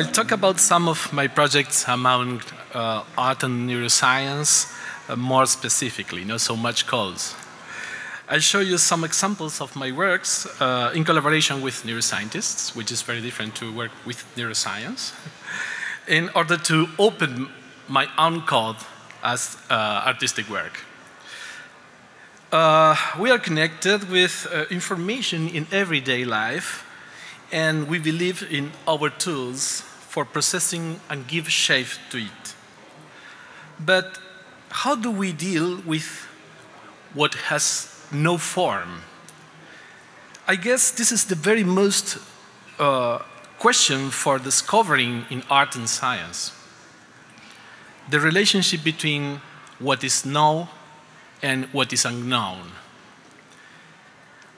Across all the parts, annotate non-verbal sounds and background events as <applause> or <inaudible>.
I'll talk about some of my projects among uh, art and neuroscience, uh, more specifically, not so much calls. I'll show you some examples of my works uh, in collaboration with neuroscientists, which is very different to work with neuroscience, in order to open my own code as uh, artistic work. Uh, we are connected with uh, information in everyday life, and we believe in our tools for processing and give shape to it. But how do we deal with what has no form. I guess this is the very most uh, question for discovering in art and science. The relationship between what is known and what is unknown.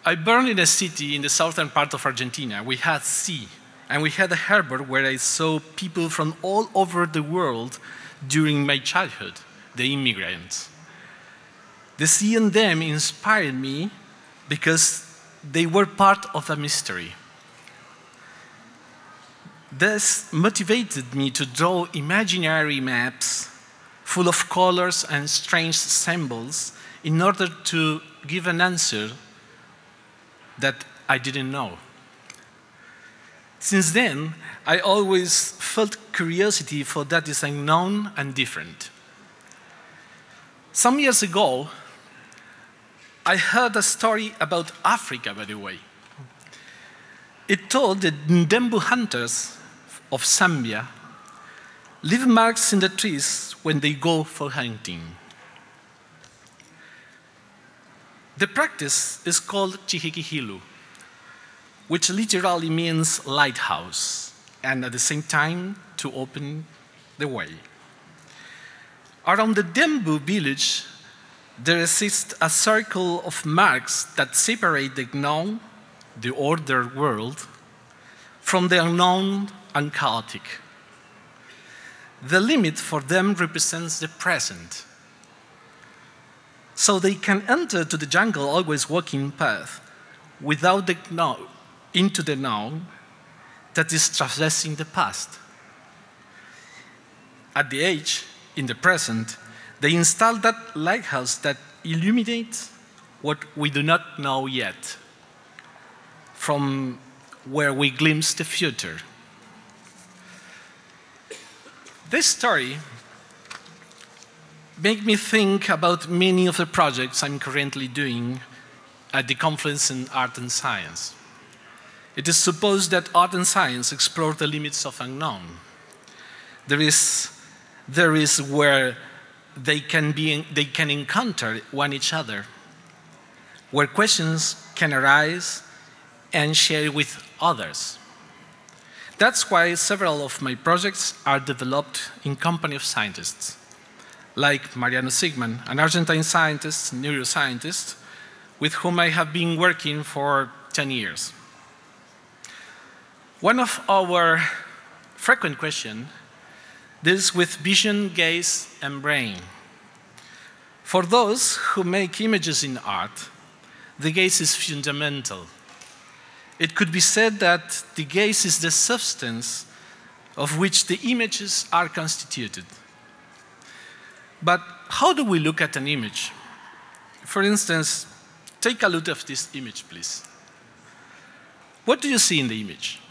I born in a city in the southern part of Argentina. We had sea, and we had a harbor where I saw people from all over the world during my childhood, the immigrants. The seeing them inspired me because they were part of a mystery. This motivated me to draw imaginary maps full of colors and strange symbols in order to give an answer that I didn't know. Since then, I always felt curiosity for that is unknown and different. Some years ago, I heard a story about Africa, by the way. It told that Ndembu hunters of Zambia leave marks in the trees when they go for hunting. The practice is called Chihikihilu, which literally means lighthouse, and at the same time to open the way. Around the Ndembu village, there exists a circle of marks that separate the known, the ordered world, from the unknown and chaotic. The limit for them represents the present. So they can enter to the jungle always walking path without the into the now that is traversing the past. At the age, in the present, they installed that lighthouse that illuminates what we do not know yet, from where we glimpse the future. This story made me think about many of the projects I'm currently doing at the Confluence in Art and Science. It is supposed that art and science explore the limits of unknown. There is, there is where they can, be, they can encounter one each other, where questions can arise and share with others. That's why several of my projects are developed in company of scientists, like Mariano Sigman, an Argentine scientist, neuroscientist, with whom I have been working for 10 years. One of our frequent questions this with vision, gaze, and brain. For those who make images in art, the gaze is fundamental. It could be said that the gaze is the substance of which the images are constituted. But how do we look at an image? For instance, take a look at this image, please. What do you see in the image?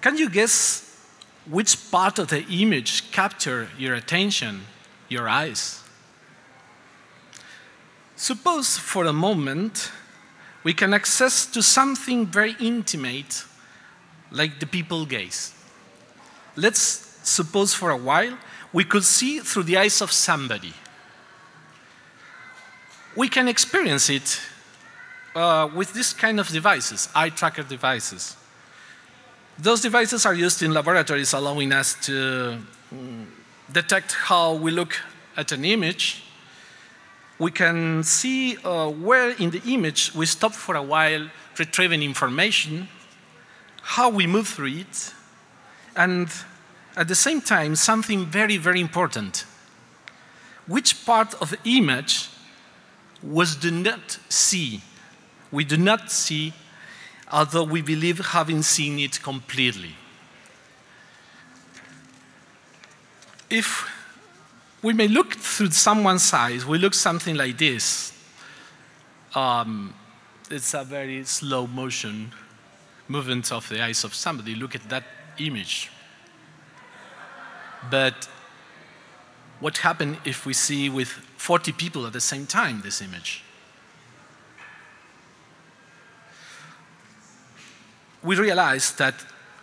Can you guess which part of the image capture your attention, your eyes? Suppose for a moment we can access to something very intimate like the people gaze. Let's suppose for a while we could see through the eyes of somebody. We can experience it uh, with this kind of devices, eye tracker devices. Those devices are used in laboratories, allowing us to mm, detect how we look at an image. We can see uh, where in the image we stop for a while retrieving information, how we move through it, and at the same time, something very, very important. Which part of the image was do not see? We do not see although we believe having seen it completely. if we may look through someone's eyes, we look something like this. Um, it's a very slow motion movement of the eyes of somebody. Look at that image. But what happens if we see with 40 people at the same time this image? We realize that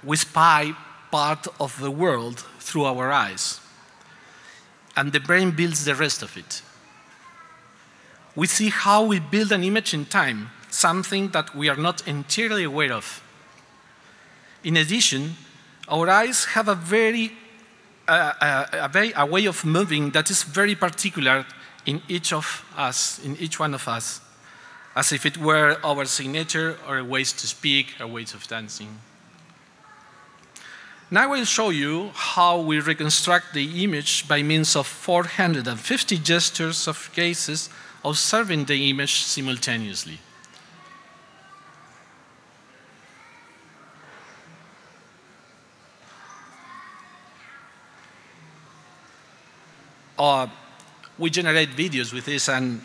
we spy part of the world through our eyes, and the brain builds the rest of it. We see how we build an image in time, something that we are not entirely aware of. In addition, our eyes have a very a, a, very, a way of moving that is very particular in each of us, in each one of us, as if it were our signature or ways to speak or ways of dancing. Now I will show you how we reconstruct the image by means of 450 gestures of gazes observing the image simultaneously. uh, we generate videos with this, and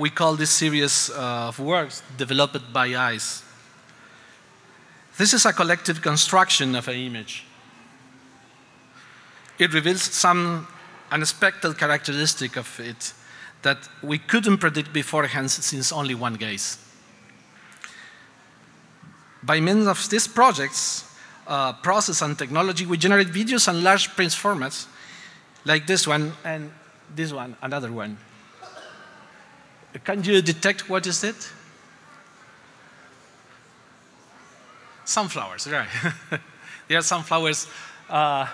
we call this series uh, of works developed by eyes. This is a collective construction of an image. It reveals some unexpected characteristic of it that we couldn't predict beforehand since only one gaze. By means of these projects, uh, process and technology, we generate videos and large print formats like this one and this one, another one. Can you detect what is it? Sunflowers, right. <laughs> there are sunflowers. Uh,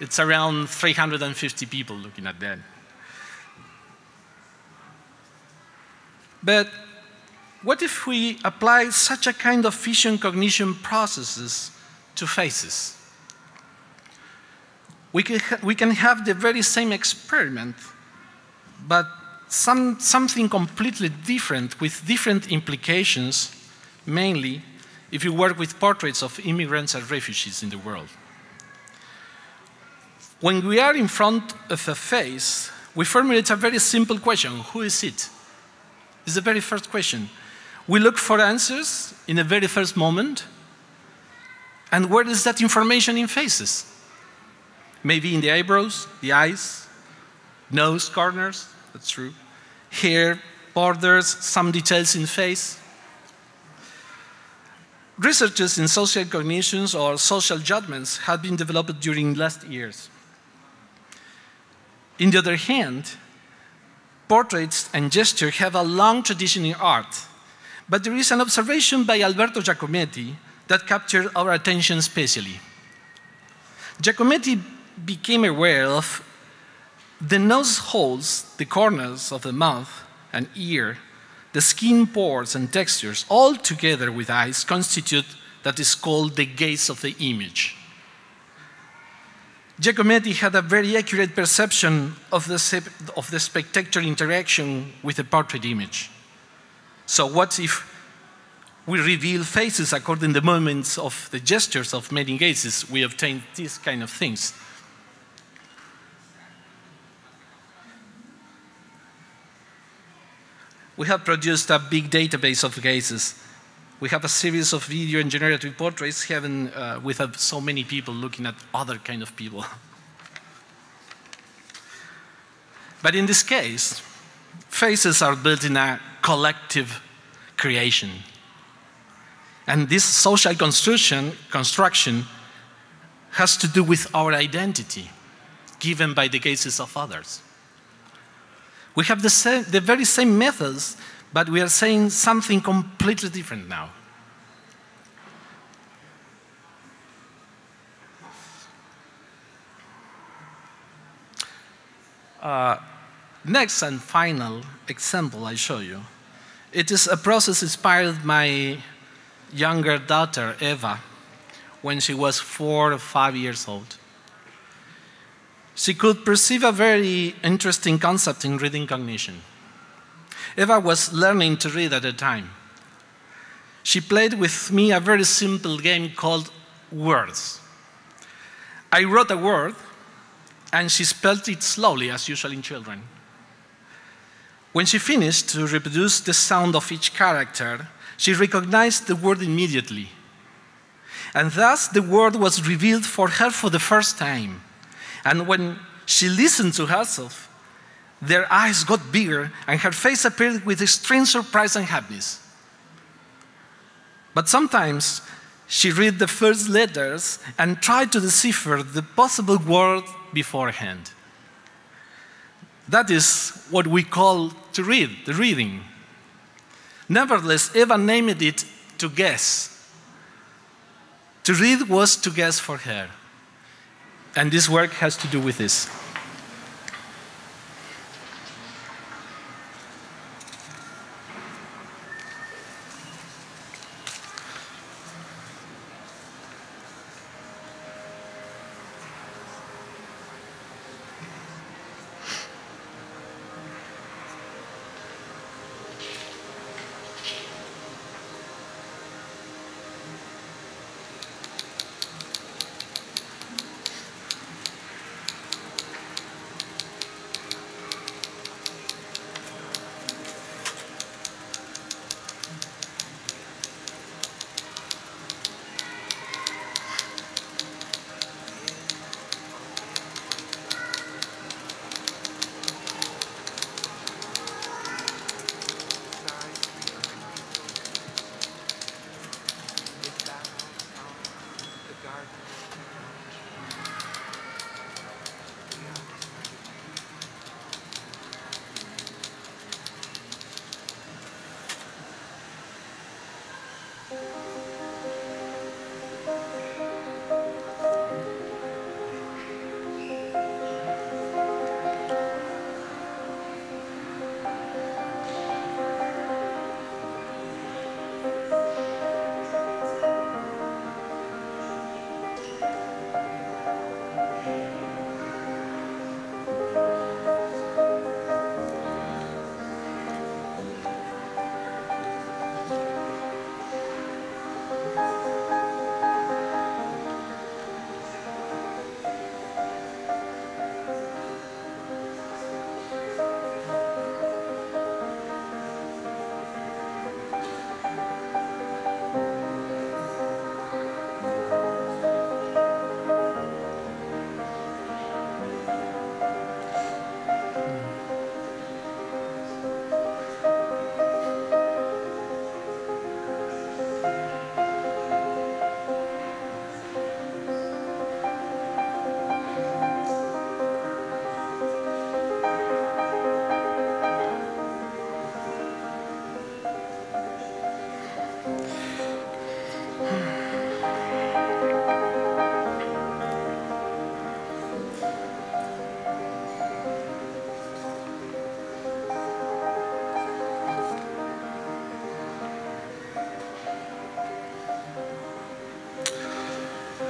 it's around 350 people looking at that. But what if we apply such a kind of vision cognition processes to faces? we can, we can have the very same experiment, but some, something completely different with different implications, mainly if you work with portraits of immigrants and refugees in the world. When we are in front of a face, we formulate a very simple question Who is it? It's the very first question. We look for answers in the very first moment. And where is that information in faces? Maybe in the eyebrows, the eyes, nose corners, that's true. Hair, borders, some details in face. Researches in social cognitions or social judgments have been developed during last years. In the other hand, portraits and gesture have a long tradition in art, but there is an observation by Alberto Giacometti that captured our attention specially. Giacometti became aware of the nose holes, the corners of the mouth and ear, the skin pores and textures, all together with eyes, constitute that is called the gaze of the image. Giacometti had a very accurate perception of the, of the spectator interaction with the portrait image. So, what if we reveal faces according to the movements of the gestures of many gazes? We obtain these kind of things. We have produced a big database of cases. We have a series of video and generative portraits having, uh, with so many people looking at other kind of people. <laughs> but in this case, faces are built in a collective creation. And this social construction, construction has to do with our identity given by the cases of others. We have the, same, the very same methods, but we are saying something completely different now. Uh, next and final example I show you. It is a process inspired my younger daughter, Eva, when she was four or five years old she could perceive a very interesting concept in reading cognition. Eva was learning to read at the time. She played with me a very simple game called Words. I wrote a word, and she spelled it slowly, as usual in children. When she finished to reproduce the sound of each character, she recognized the word immediately. And thus the word was revealed for her for the first time. And when she listened to herself, their eyes got bigger and her face appeared with extreme surprise and happiness. But sometimes she read the first letters and tried to decipher the possible word beforehand. That is what we call to read, the reading. Nevertheless, Eva named it to guess. To read was to guess for her. And this work has to do with this.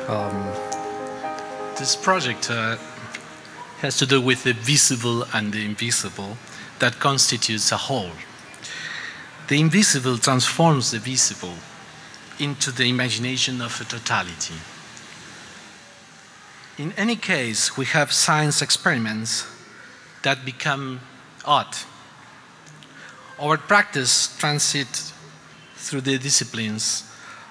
Um, this project uh, has to do with the visible and the invisible that constitutes a whole. The invisible transforms the visible into the imagination of a totality. In any case, we have science experiments that become art. Our practice transits through the disciplines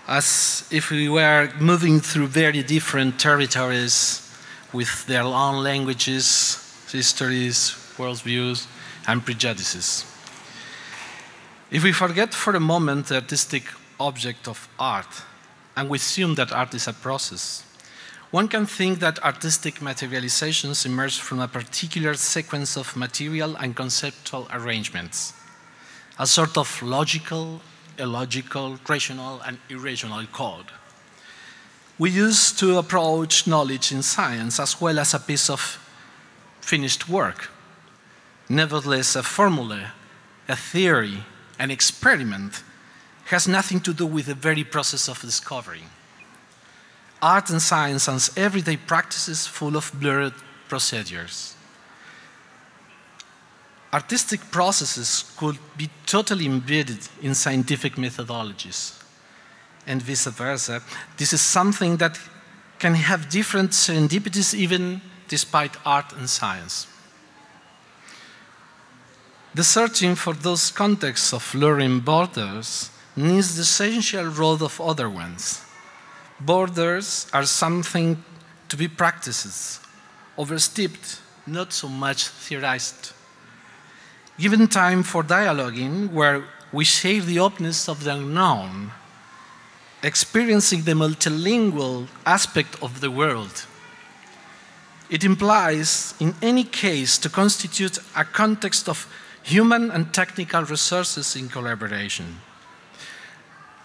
as if we were moving through very different territories with their own languages, histories, worldviews, and prejudices. If we forget for a moment the artistic object of art and we assume that art is a process, one can think that artistic materializations emerge from a particular sequence of material and conceptual arrangements, a sort of logical illogical, rational, and irrational code. We used to approach knowledge in science as well as a piece of finished work. Nevertheless, a formula, a theory, an experiment has nothing to do with the very process of discovery. Art and science are everyday practices full of blurred procedures artistic processes could be totally embedded in scientific methodologies and vice versa. This is something that can have different serendipities even despite art and science. The searching for those contexts of luring borders needs the essential role of other ones. Borders are something to be practiced, overstepped, not so much theorized. Given time for dialoguing, where we share the openness of the unknown, experiencing the multilingual aspect of the world. It implies, in any case, to constitute a context of human and technical resources in collaboration.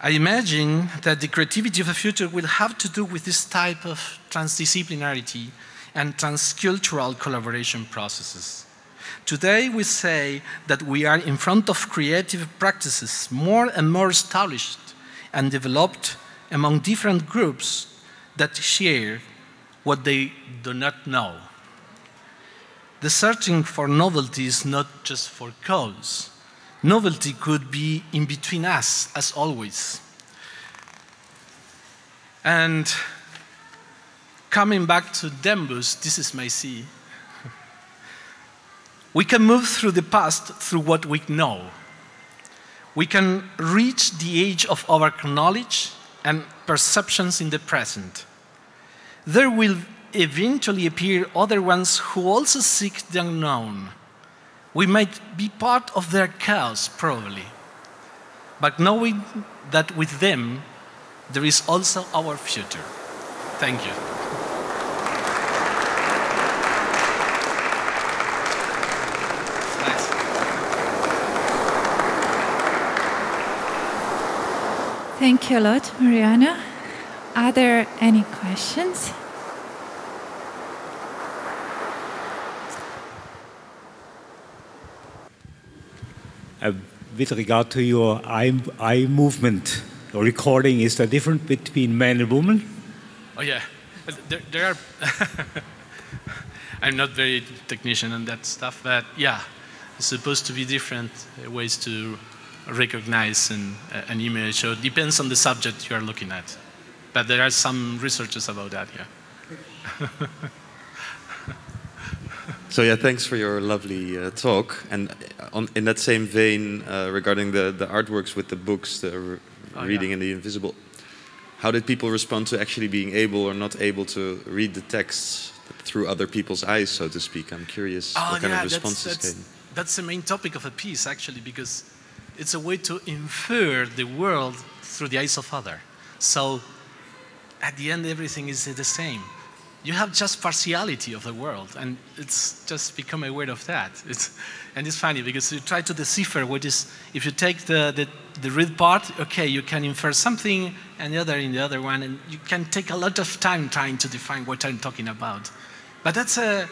I imagine that the creativity of the future will have to do with this type of transdisciplinarity and transcultural collaboration processes. Today, we say that we are in front of creative practices more and more established and developed among different groups that share what they do not know. The searching for novelty is not just for cause. Novelty could be in between us, as always. And coming back to Dembus, this is my C. We can move through the past through what we know we can reach the age of our knowledge and perceptions in the present. There will eventually appear other ones who also seek the unknown. We might be part of their chaos, probably, but knowing that with them there is also our future. Thank you. Thank you a lot, Mariana. Are there any questions? Uh, with regard to your eye, eye movement recording, is there a difference between man and woman? Oh yeah, there, there are. <laughs> I'm not very technician on that stuff, but yeah, it's supposed to be different ways to recognize an, an image. So it depends on the subject you are looking at. But there are some researches about that, yeah. <laughs> so yeah, thanks for your lovely uh, talk. And uh, on, in that same vein, uh, regarding the, the artworks with the books, the oh, reading yeah. and the invisible, how did people respond to actually being able or not able to read the texts through other people's eyes, so to speak? I'm curious oh, what kind yeah, of responses that's, that's, came. That's the main topic of a piece, actually, because it's a way to infer the world through the eyes of other. So at the end, everything is the same. You have just partiality of the world, and it's just become aware of that. It's, and it's funny because you try to decipher what is, if you take the, the, the read part, okay, you can infer something and the other in the other one, and you can take a lot of time trying to define what I'm talking about. But that's uh,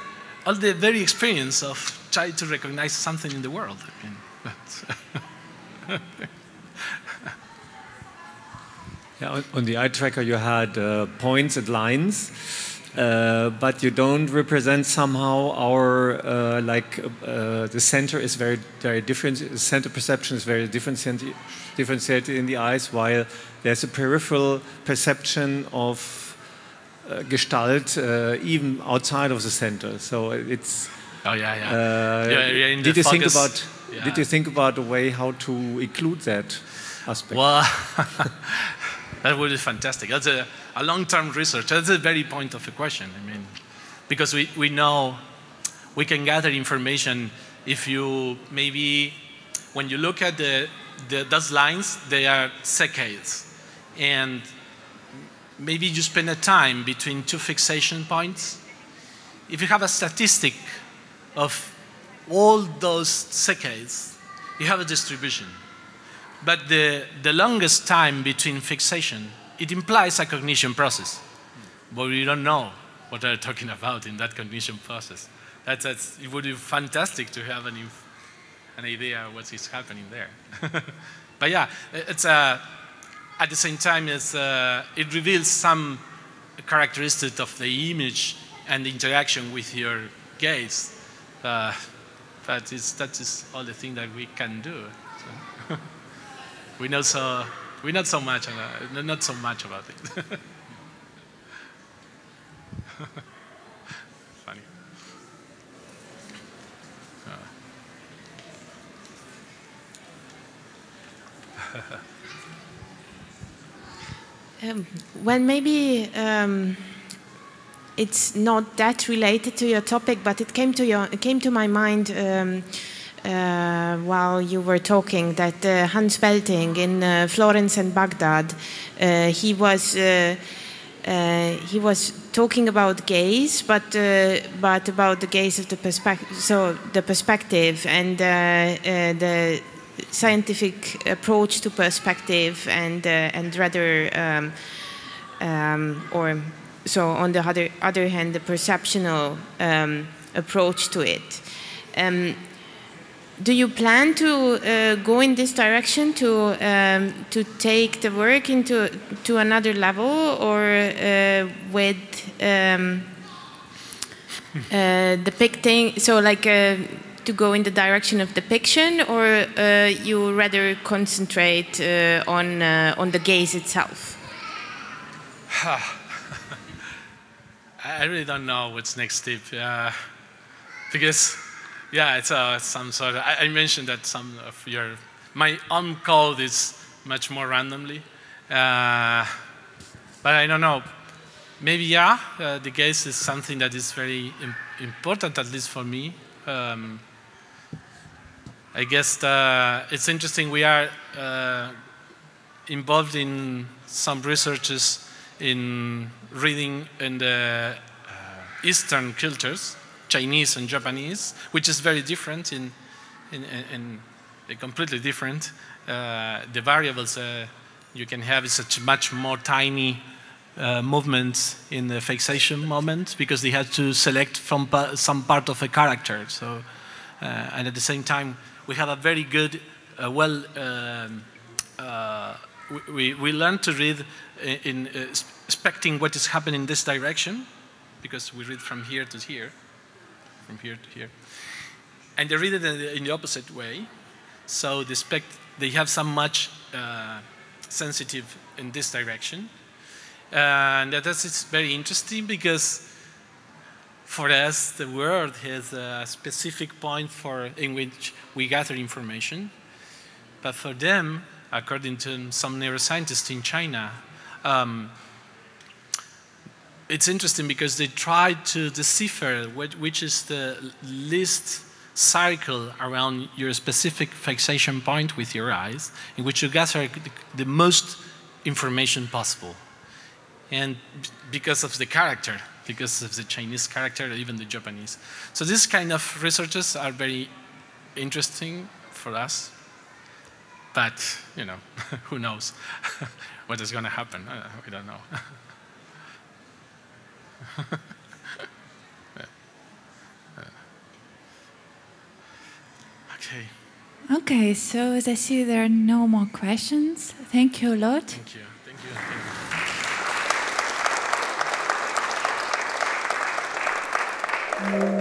all the very experience of trying to recognize something in the world. I mean, <laughs> yeah, on the eye tracker, you had uh, points and lines. Uh, but you don't represent somehow our uh, like uh, the center is very very different. Center perception is very different, differentiated in the eyes, while there's a peripheral perception of uh, gestalt uh, even outside of the center. So it's. Oh yeah, yeah. yeah, yeah did you think about? Yeah. Did you think about a way how to include that aspect? Well, <laughs> that would be fantastic. That's a, a long-term research. That's the very point of the question. I mean, because we, we know we can gather information if you maybe, when you look at the, the those lines, they are saccades. And maybe you spend a time between two fixation points. If you have a statistic of all those saccades, you have a distribution. But the, the longest time between fixation, it implies a cognition process. But we don't know what they're talking about in that cognition process. That's, that's, it would be fantastic to have an, an idea of what is happening there. <laughs> but yeah, it's a, uh, at the same time, it's, uh, it reveals some characteristic of the image and the interaction with your gaze. Uh, that is that is all the thing that we can do. So <laughs> we know so we not so much about, not so much about it. <laughs> Funny. Uh. <laughs> um, when maybe. Um it's not that related to your topic, but it came to your came to my mind um, uh, while you were talking that uh, Hans Belting in uh, Florence and Baghdad, uh, he was. Uh, uh, he was talking about gaze, but but about the gaze of the perspective. So the perspective and the scientific approach to perspective and and rather um, um, or so on the other other hand the perceptional um, approach to it. Um, do you plan to uh, go in this direction to um, to take the work into to another level or uh, with um, uh, depicting so like uh, to go in the direction of depiction, or uh, you rather concentrate uh, on uh, on the gaze itself? I really don't know what's next step, uh, because yeah, it's uh, some sort of. I, I, mentioned that some of your my own code is much more randomly, uh, but I don't know. Maybe yeah, the gaze is something that is very Im important, at least for me. Um, I guess the, uh, it's interesting. We are uh, involved in some researches in reading in the uh, Eastern cultures, Chinese and Japanese, which is very different in, in, in, in completely different. Uh, the variables uh, you can have is such much more tiny uh, movements in the fixation moment because they had to select from pa some part of a character. So, and at the same time, we have a very good, uh, well, um, uh, we, we learn to read in, in uh, expecting what is happening in this direction, because we read from here to here, from here to here. And they read it in the, in the opposite way. So they, expect, they have some much uh, sensitive in this direction. and that is very interesting because for us, the world has a specific point for in which we gather information. But for them, according to some neuroscientists in China, um, it's interesting because they try to decipher what, which is the least circle around your specific fixation point with your eyes, in which you gather the most information possible. And because of the character because of the Chinese character, even the Japanese. So these kind of researches are very interesting for us, but you know, <laughs> who knows <laughs> what is going to happen? Uh, we don't know. <laughs> okay. Okay, so as I see there are no more questions. Thank you a lot. Thank you. Thank you. Thank you. Thank you.